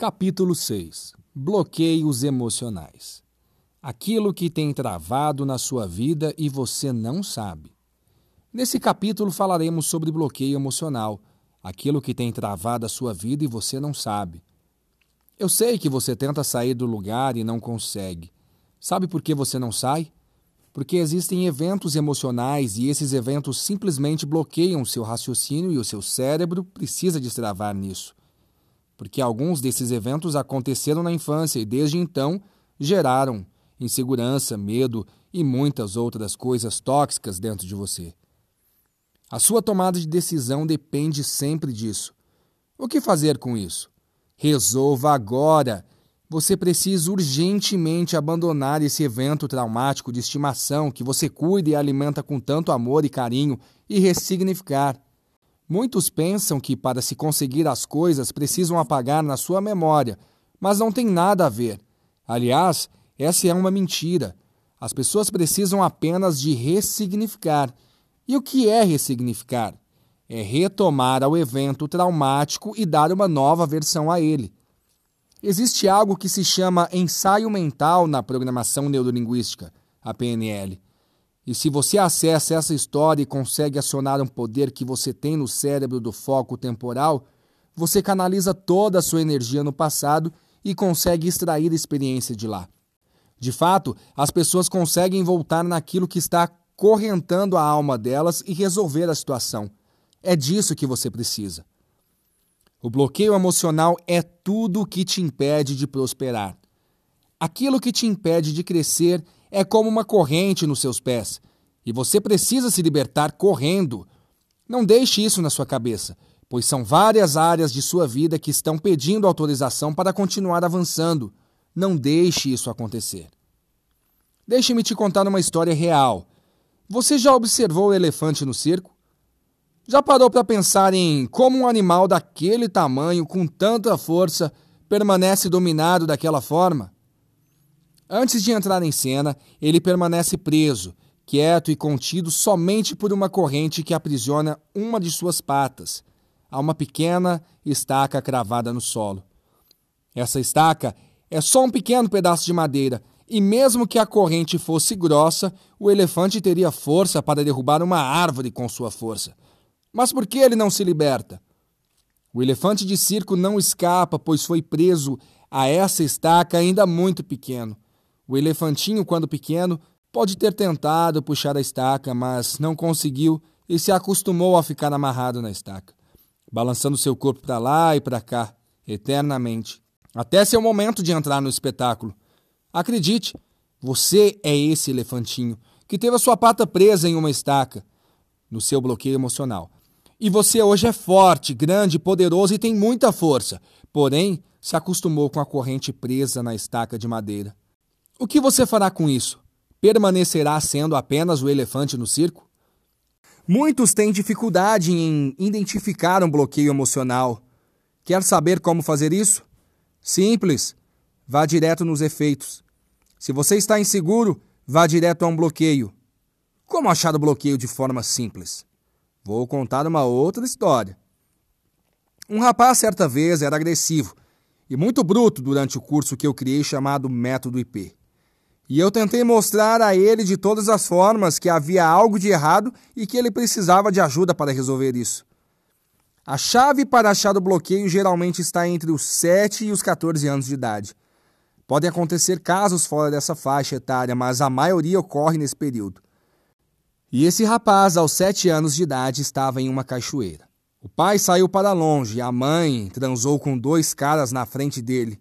Capítulo 6 Bloqueios emocionais. Aquilo que tem travado na sua vida e você não sabe. Nesse capítulo falaremos sobre bloqueio emocional, aquilo que tem travado a sua vida e você não sabe. Eu sei que você tenta sair do lugar e não consegue. Sabe por que você não sai? Porque existem eventos emocionais e esses eventos simplesmente bloqueiam o seu raciocínio e o seu cérebro precisa destravar nisso porque alguns desses eventos aconteceram na infância e desde então geraram insegurança, medo e muitas outras coisas tóxicas dentro de você. A sua tomada de decisão depende sempre disso. O que fazer com isso? Resolva agora. Você precisa urgentemente abandonar esse evento traumático de estimação que você cuida e alimenta com tanto amor e carinho e ressignificar. Muitos pensam que para se conseguir as coisas precisam apagar na sua memória, mas não tem nada a ver. Aliás, essa é uma mentira. As pessoas precisam apenas de ressignificar. E o que é ressignificar? É retomar ao evento traumático e dar uma nova versão a ele. Existe algo que se chama ensaio mental na programação neurolinguística, a PNL. E se você acessa essa história e consegue acionar um poder que você tem no cérebro do foco temporal, você canaliza toda a sua energia no passado e consegue extrair a experiência de lá. De fato, as pessoas conseguem voltar naquilo que está correntando a alma delas e resolver a situação. É disso que você precisa. O bloqueio emocional é tudo o que te impede de prosperar. Aquilo que te impede de crescer é como uma corrente nos seus pés e você precisa se libertar correndo. Não deixe isso na sua cabeça, pois são várias áreas de sua vida que estão pedindo autorização para continuar avançando. Não deixe isso acontecer. Deixe-me te contar uma história real. Você já observou o elefante no circo? Já parou para pensar em como um animal daquele tamanho, com tanta força, permanece dominado daquela forma? Antes de entrar em cena, ele permanece preso, quieto e contido somente por uma corrente que aprisiona uma de suas patas, a uma pequena estaca cravada no solo. Essa estaca é só um pequeno pedaço de madeira, e mesmo que a corrente fosse grossa, o elefante teria força para derrubar uma árvore com sua força. Mas por que ele não se liberta? O elefante de circo não escapa, pois foi preso a essa estaca ainda muito pequeno. O elefantinho, quando pequeno, pode ter tentado puxar a estaca, mas não conseguiu e se acostumou a ficar amarrado na estaca, balançando seu corpo para lá e para cá, eternamente, até seu momento de entrar no espetáculo. Acredite, você é esse elefantinho que teve a sua pata presa em uma estaca, no seu bloqueio emocional. E você hoje é forte, grande, poderoso e tem muita força, porém se acostumou com a corrente presa na estaca de madeira. O que você fará com isso? Permanecerá sendo apenas o elefante no circo? Muitos têm dificuldade em identificar um bloqueio emocional. Quer saber como fazer isso? Simples. Vá direto nos efeitos. Se você está inseguro, vá direto a um bloqueio. Como achar o bloqueio de forma simples? Vou contar uma outra história. Um rapaz certa vez era agressivo e muito bruto durante o curso que eu criei chamado Método IP. E eu tentei mostrar a ele de todas as formas que havia algo de errado e que ele precisava de ajuda para resolver isso. A chave para achar o bloqueio geralmente está entre os 7 e os 14 anos de idade. Podem acontecer casos fora dessa faixa etária, mas a maioria ocorre nesse período. E esse rapaz, aos 7 anos de idade, estava em uma cachoeira. O pai saiu para longe a mãe transou com dois caras na frente dele.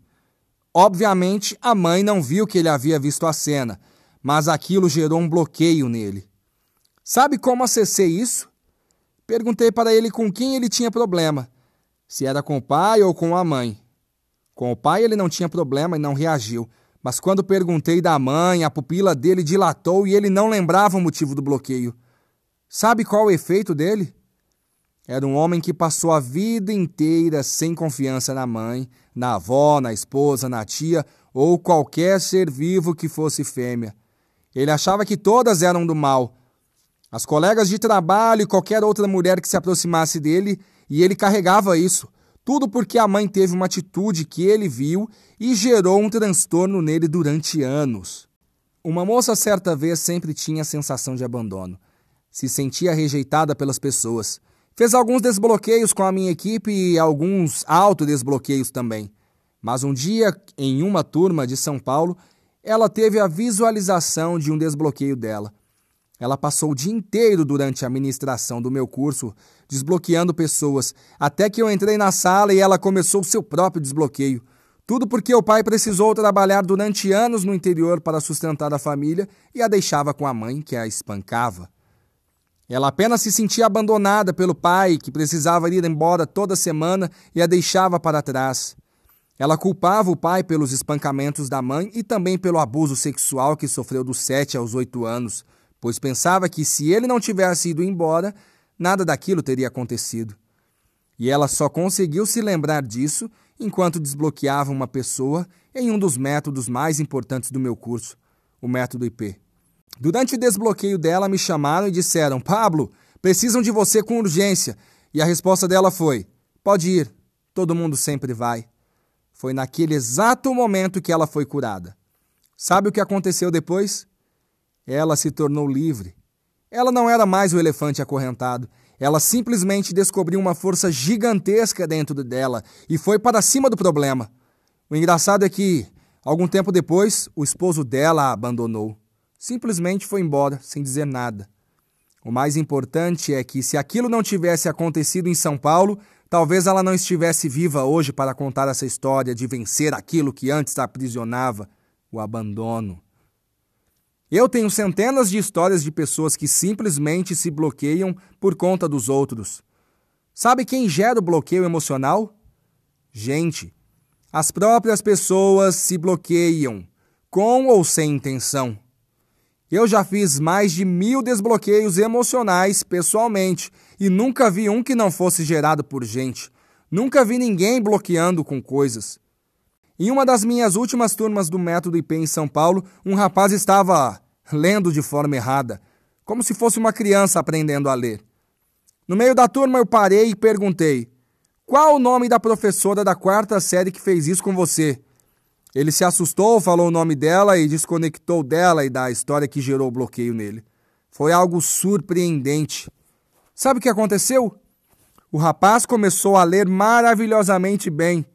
Obviamente, a mãe não viu que ele havia visto a cena, mas aquilo gerou um bloqueio nele. Sabe como acessei isso? Perguntei para ele com quem ele tinha problema, se era com o pai ou com a mãe. Com o pai ele não tinha problema e não reagiu, mas quando perguntei da mãe, a pupila dele dilatou e ele não lembrava o motivo do bloqueio. Sabe qual o efeito dele? Era um homem que passou a vida inteira sem confiança na mãe, na avó, na esposa, na tia ou qualquer ser vivo que fosse fêmea. Ele achava que todas eram do mal. As colegas de trabalho e qualquer outra mulher que se aproximasse dele, e ele carregava isso. Tudo porque a mãe teve uma atitude que ele viu e gerou um transtorno nele durante anos. Uma moça certa vez sempre tinha a sensação de abandono. Se sentia rejeitada pelas pessoas. Fez alguns desbloqueios com a minha equipe e alguns autodesbloqueios também. Mas um dia, em uma turma de São Paulo, ela teve a visualização de um desbloqueio dela. Ela passou o dia inteiro durante a ministração do meu curso desbloqueando pessoas, até que eu entrei na sala e ela começou o seu próprio desbloqueio. Tudo porque o pai precisou trabalhar durante anos no interior para sustentar a família e a deixava com a mãe, que a espancava. Ela apenas se sentia abandonada pelo pai, que precisava ir embora toda semana e a deixava para trás. Ela culpava o pai pelos espancamentos da mãe e também pelo abuso sexual que sofreu dos sete aos oito anos pois pensava que se ele não tivesse ido embora, nada daquilo teria acontecido. E ela só conseguiu se lembrar disso enquanto desbloqueava uma pessoa em um dos métodos mais importantes do meu curso, o método IP. Durante o desbloqueio dela, me chamaram e disseram: Pablo, precisam de você com urgência. E a resposta dela foi: Pode ir, todo mundo sempre vai. Foi naquele exato momento que ela foi curada. Sabe o que aconteceu depois? Ela se tornou livre. Ela não era mais o elefante acorrentado. Ela simplesmente descobriu uma força gigantesca dentro dela e foi para cima do problema. O engraçado é que, algum tempo depois, o esposo dela a abandonou. Simplesmente foi embora, sem dizer nada. O mais importante é que, se aquilo não tivesse acontecido em São Paulo, talvez ela não estivesse viva hoje para contar essa história de vencer aquilo que antes a aprisionava o abandono. Eu tenho centenas de histórias de pessoas que simplesmente se bloqueiam por conta dos outros. Sabe quem gera o bloqueio emocional? Gente. As próprias pessoas se bloqueiam, com ou sem intenção. Eu já fiz mais de mil desbloqueios emocionais pessoalmente e nunca vi um que não fosse gerado por gente. Nunca vi ninguém bloqueando com coisas. Em uma das minhas últimas turmas do Método IP em São Paulo, um rapaz estava lendo de forma errada, como se fosse uma criança aprendendo a ler. No meio da turma eu parei e perguntei: Qual o nome da professora da quarta série que fez isso com você? Ele se assustou, falou o nome dela e desconectou dela e da história que gerou o bloqueio nele. Foi algo surpreendente. Sabe o que aconteceu? O rapaz começou a ler maravilhosamente bem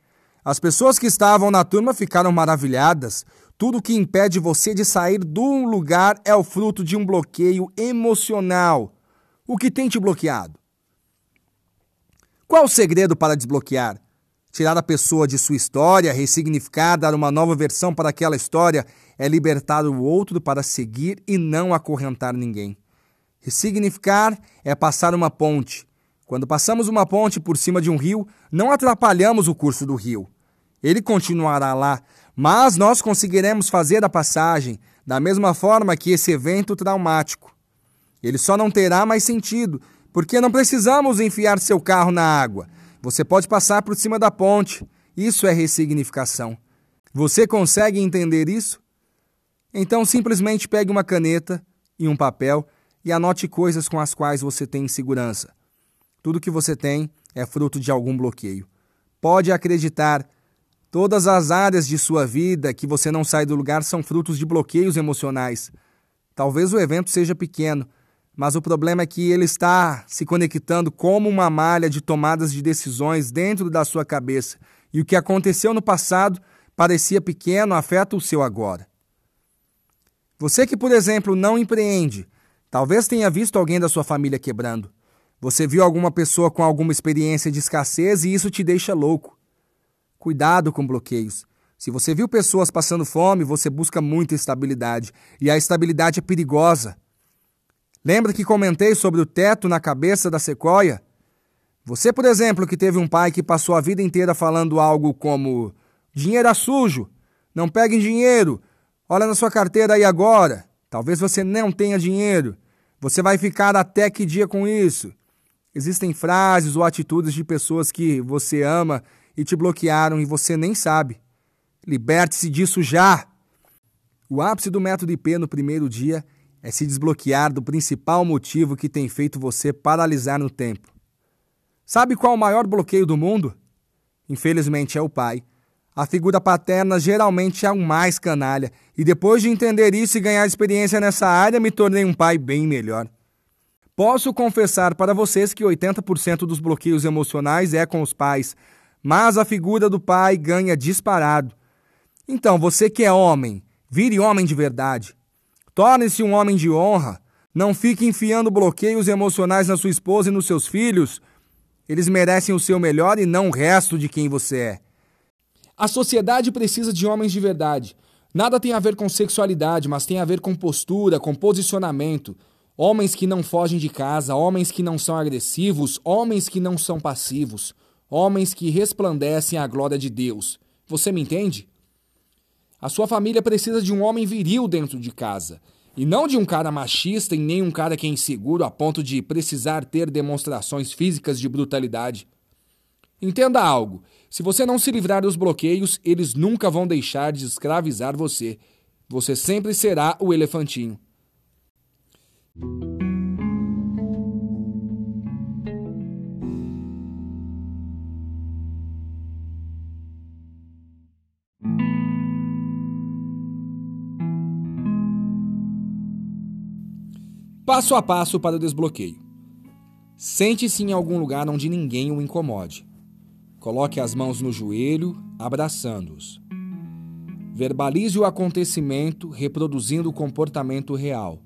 as pessoas que estavam na turma ficaram maravilhadas. Tudo que impede você de sair de um lugar é o fruto de um bloqueio emocional. O que tem te bloqueado? Qual o segredo para desbloquear? Tirar a pessoa de sua história, ressignificar, dar uma nova versão para aquela história é libertar o outro para seguir e não acorrentar ninguém. Ressignificar é passar uma ponte. Quando passamos uma ponte por cima de um rio, não atrapalhamos o curso do rio ele continuará lá, mas nós conseguiremos fazer a passagem da mesma forma que esse evento traumático. Ele só não terá mais sentido, porque não precisamos enfiar seu carro na água. Você pode passar por cima da ponte. Isso é ressignificação. Você consegue entender isso? Então simplesmente pegue uma caneta e um papel e anote coisas com as quais você tem insegurança. Tudo que você tem é fruto de algum bloqueio. Pode acreditar Todas as áreas de sua vida que você não sai do lugar são frutos de bloqueios emocionais. Talvez o evento seja pequeno, mas o problema é que ele está se conectando como uma malha de tomadas de decisões dentro da sua cabeça, e o que aconteceu no passado parecia pequeno afeta o seu agora. Você que, por exemplo, não empreende, talvez tenha visto alguém da sua família quebrando. Você viu alguma pessoa com alguma experiência de escassez e isso te deixa louco. Cuidado com bloqueios. Se você viu pessoas passando fome, você busca muita estabilidade. E a estabilidade é perigosa. Lembra que comentei sobre o teto na cabeça da sequoia? Você, por exemplo, que teve um pai que passou a vida inteira falando algo como: dinheiro é sujo, não peguem dinheiro, olha na sua carteira aí agora. Talvez você não tenha dinheiro. Você vai ficar até que dia com isso? Existem frases ou atitudes de pessoas que você ama e te bloquearam e você nem sabe. Liberte-se disso já! O ápice do método IP no primeiro dia é se desbloquear do principal motivo que tem feito você paralisar no tempo. Sabe qual o maior bloqueio do mundo? infelizmente é o pai. A figura paterna geralmente é o mais canalha, e depois de entender isso e ganhar experiência nessa área, me tornei um pai bem melhor. Posso confessar para vocês que 80% dos bloqueios emocionais é com os pais, mas a figura do pai ganha disparado. Então, você que é homem, vire homem de verdade. Torne-se um homem de honra. Não fique enfiando bloqueios emocionais na sua esposa e nos seus filhos. Eles merecem o seu melhor e não o resto de quem você é. A sociedade precisa de homens de verdade. Nada tem a ver com sexualidade, mas tem a ver com postura, com posicionamento. Homens que não fogem de casa, homens que não são agressivos, homens que não são passivos, homens que resplandecem a glória de Deus. Você me entende? A sua família precisa de um homem viril dentro de casa. E não de um cara machista e nem um cara que é inseguro a ponto de precisar ter demonstrações físicas de brutalidade. Entenda algo: se você não se livrar dos bloqueios, eles nunca vão deixar de escravizar você. Você sempre será o elefantinho. Passo a passo para o desbloqueio. Sente-se em algum lugar onde ninguém o incomode. Coloque as mãos no joelho, abraçando-os. Verbalize o acontecimento, reproduzindo o comportamento real.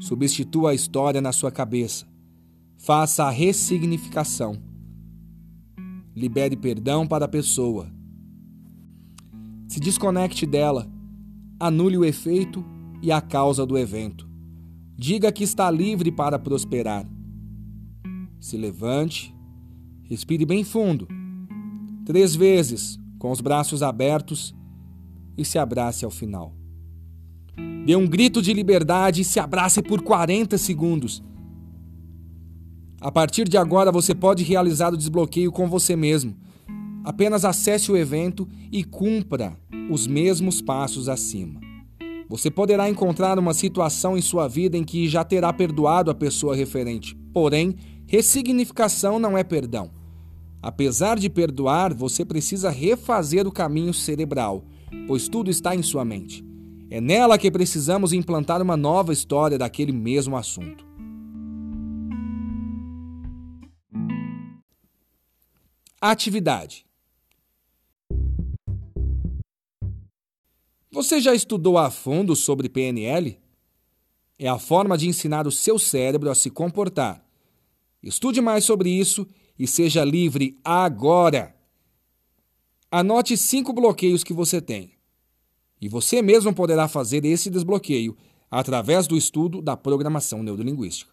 Substitua a história na sua cabeça. Faça a ressignificação. Libere perdão para a pessoa. Se desconecte dela. Anule o efeito e a causa do evento. Diga que está livre para prosperar. Se levante, Respire bem fundo, três vezes, com os braços abertos, e se abrace ao final. Dê um grito de liberdade e se abrace por 40 segundos. A partir de agora você pode realizar o desbloqueio com você mesmo. Apenas acesse o evento e cumpra os mesmos passos acima. Você poderá encontrar uma situação em sua vida em que já terá perdoado a pessoa referente, porém, ressignificação não é perdão. Apesar de perdoar, você precisa refazer o caminho cerebral, pois tudo está em sua mente. É nela que precisamos implantar uma nova história daquele mesmo assunto. Atividade. Você já estudou a fundo sobre PNL? É a forma de ensinar o seu cérebro a se comportar. Estude mais sobre isso e seja livre agora. Anote cinco bloqueios que você tem. E você mesmo poderá fazer esse desbloqueio através do estudo da programação neurolinguística.